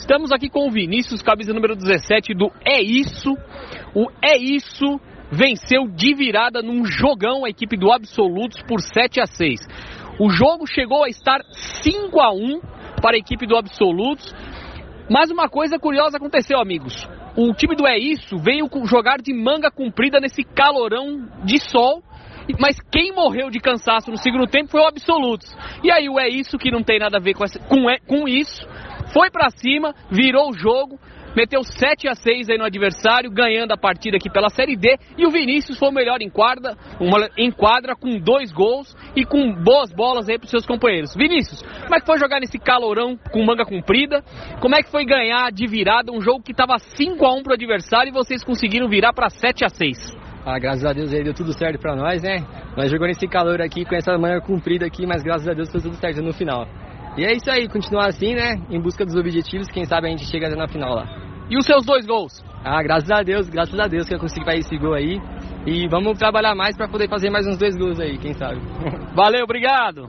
Estamos aqui com o Vinícius, camisa número 17 do É Isso. O É Isso venceu de virada num jogão a equipe do Absolutos por 7 a 6. O jogo chegou a estar 5 a 1 para a equipe do Absolutos. Mas uma coisa curiosa aconteceu, amigos. O time do É Isso veio jogar de manga comprida nesse calorão de sol mas quem morreu de cansaço no segundo tempo foi o Absolutos. E aí o É Isso, que não tem nada a ver com, essa, com, com isso, foi para cima, virou o jogo, meteu 7 a 6 aí no adversário, ganhando a partida aqui pela Série D. E o Vinícius foi o melhor em quadra, uma, em quadra com dois gols e com boas bolas aí pros seus companheiros. Vinícius, como é que foi jogar nesse calorão com manga comprida? Como é que foi ganhar de virada um jogo que estava 5 a 1 pro adversário e vocês conseguiram virar para 7 a 6? Ah, graças a Deus aí deu tudo certo pra nós, né? Nós jogamos nesse calor aqui com essa manga comprida aqui, mas graças a Deus deu tudo certo no final. E é isso aí, continuar assim, né? Em busca dos objetivos, quem sabe a gente chega até na final lá. E os seus dois gols? Ah, graças a Deus, graças a Deus que eu consegui fazer esse gol aí. E vamos trabalhar mais para poder fazer mais uns dois gols aí, quem sabe. Valeu, obrigado.